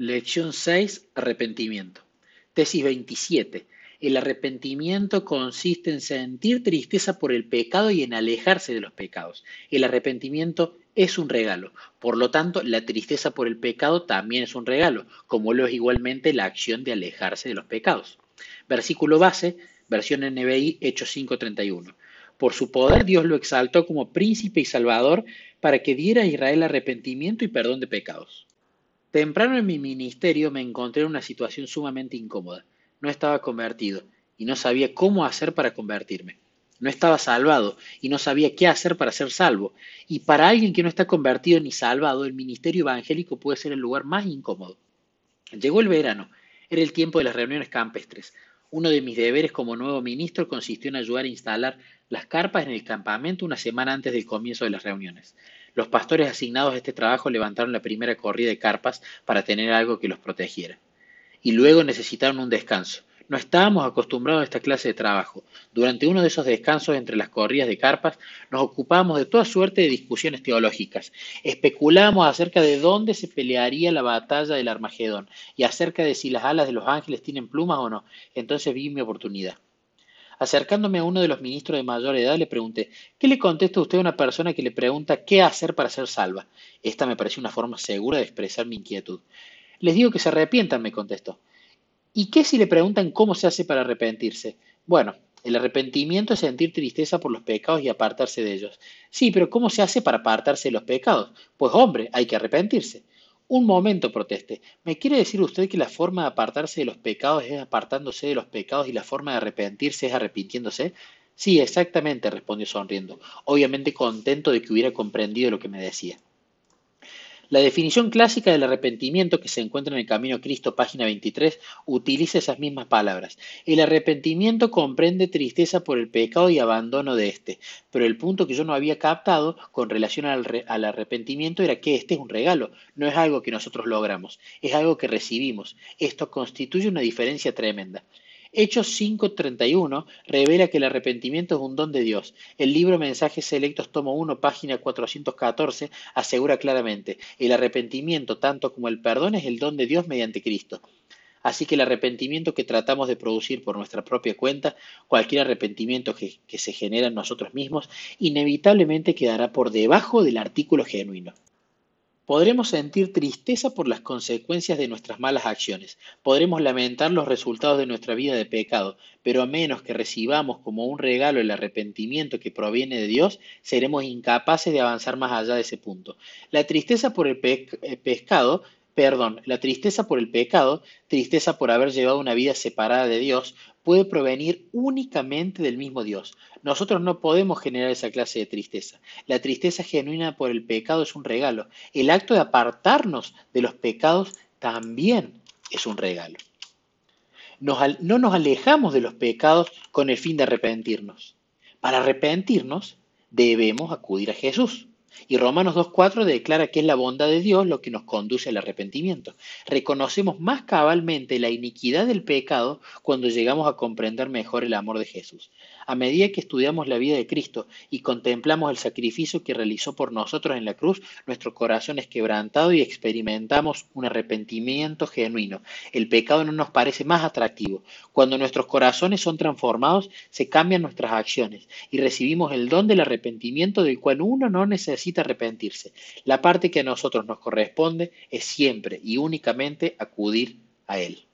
Lección 6. Arrepentimiento. Tesis 27. El arrepentimiento consiste en sentir tristeza por el pecado y en alejarse de los pecados. El arrepentimiento es un regalo. Por lo tanto, la tristeza por el pecado también es un regalo, como lo es igualmente la acción de alejarse de los pecados. Versículo base, versión NBI, Hechos 5:31. Por su poder Dios lo exaltó como príncipe y salvador para que diera a Israel arrepentimiento y perdón de pecados. Temprano en mi ministerio me encontré en una situación sumamente incómoda. No estaba convertido y no sabía cómo hacer para convertirme. No estaba salvado y no sabía qué hacer para ser salvo. Y para alguien que no está convertido ni salvado, el ministerio evangélico puede ser el lugar más incómodo. Llegó el verano, era el tiempo de las reuniones campestres. Uno de mis deberes como nuevo ministro consistió en ayudar a instalar las carpas en el campamento una semana antes del comienzo de las reuniones. Los pastores asignados a este trabajo levantaron la primera corrida de carpas para tener algo que los protegiera. Y luego necesitaron un descanso. No estábamos acostumbrados a esta clase de trabajo. Durante uno de esos descansos entre las corridas de carpas nos ocupábamos de toda suerte de discusiones teológicas. Especulábamos acerca de dónde se pelearía la batalla del Armagedón y acerca de si las alas de los ángeles tienen plumas o no. Entonces vi mi oportunidad. Acercándome a uno de los ministros de mayor edad, le pregunté, ¿qué le contesta usted a una persona que le pregunta qué hacer para ser salva? Esta me pareció una forma segura de expresar mi inquietud. Les digo que se arrepientan, me contestó. ¿Y qué si le preguntan cómo se hace para arrepentirse? Bueno, el arrepentimiento es sentir tristeza por los pecados y apartarse de ellos. Sí, pero ¿cómo se hace para apartarse de los pecados? Pues hombre, hay que arrepentirse. Un momento, proteste. ¿Me quiere decir usted que la forma de apartarse de los pecados es apartándose de los pecados y la forma de arrepentirse es arrepintiéndose? Sí, exactamente, respondió sonriendo, obviamente contento de que hubiera comprendido lo que me decía. La definición clásica del arrepentimiento que se encuentra en el Camino Cristo, página 23, utiliza esas mismas palabras. El arrepentimiento comprende tristeza por el pecado y abandono de éste, pero el punto que yo no había captado con relación al, al arrepentimiento era que este es un regalo, no es algo que nosotros logramos, es algo que recibimos. Esto constituye una diferencia tremenda. Hechos 5.31 revela que el arrepentimiento es un don de Dios. El libro Mensajes Selectos, tomo 1, página 414, asegura claramente, el arrepentimiento, tanto como el perdón, es el don de Dios mediante Cristo. Así que el arrepentimiento que tratamos de producir por nuestra propia cuenta, cualquier arrepentimiento que, que se genera en nosotros mismos, inevitablemente quedará por debajo del artículo genuino. Podremos sentir tristeza por las consecuencias de nuestras malas acciones, podremos lamentar los resultados de nuestra vida de pecado, pero a menos que recibamos como un regalo el arrepentimiento que proviene de Dios, seremos incapaces de avanzar más allá de ese punto. La tristeza por el, eh, pescado perdón, la tristeza por el pecado, tristeza por haber llevado una vida separada de Dios, puede provenir únicamente del mismo Dios. Nosotros no podemos generar esa clase de tristeza. La tristeza genuina por el pecado es un regalo. El acto de apartarnos de los pecados también es un regalo. no nos alejamos de los pecados con el fin de arrepentirnos. Para arrepentirnos debemos acudir a Jesús. Y Romanos 2.4 declara que es la bondad de Dios lo que nos conduce al arrepentimiento. Reconocemos más cabalmente la iniquidad del pecado cuando llegamos a comprender mejor el amor de Jesús. A medida que estudiamos la vida de Cristo y contemplamos el sacrificio que realizó por nosotros en la cruz, nuestro corazón es quebrantado y experimentamos un arrepentimiento genuino. El pecado no nos parece más atractivo. Cuando nuestros corazones son transformados, se cambian nuestras acciones y recibimos el don del arrepentimiento del cual uno no necesita arrepentirse. La parte que a nosotros nos corresponde es siempre y únicamente acudir a Él.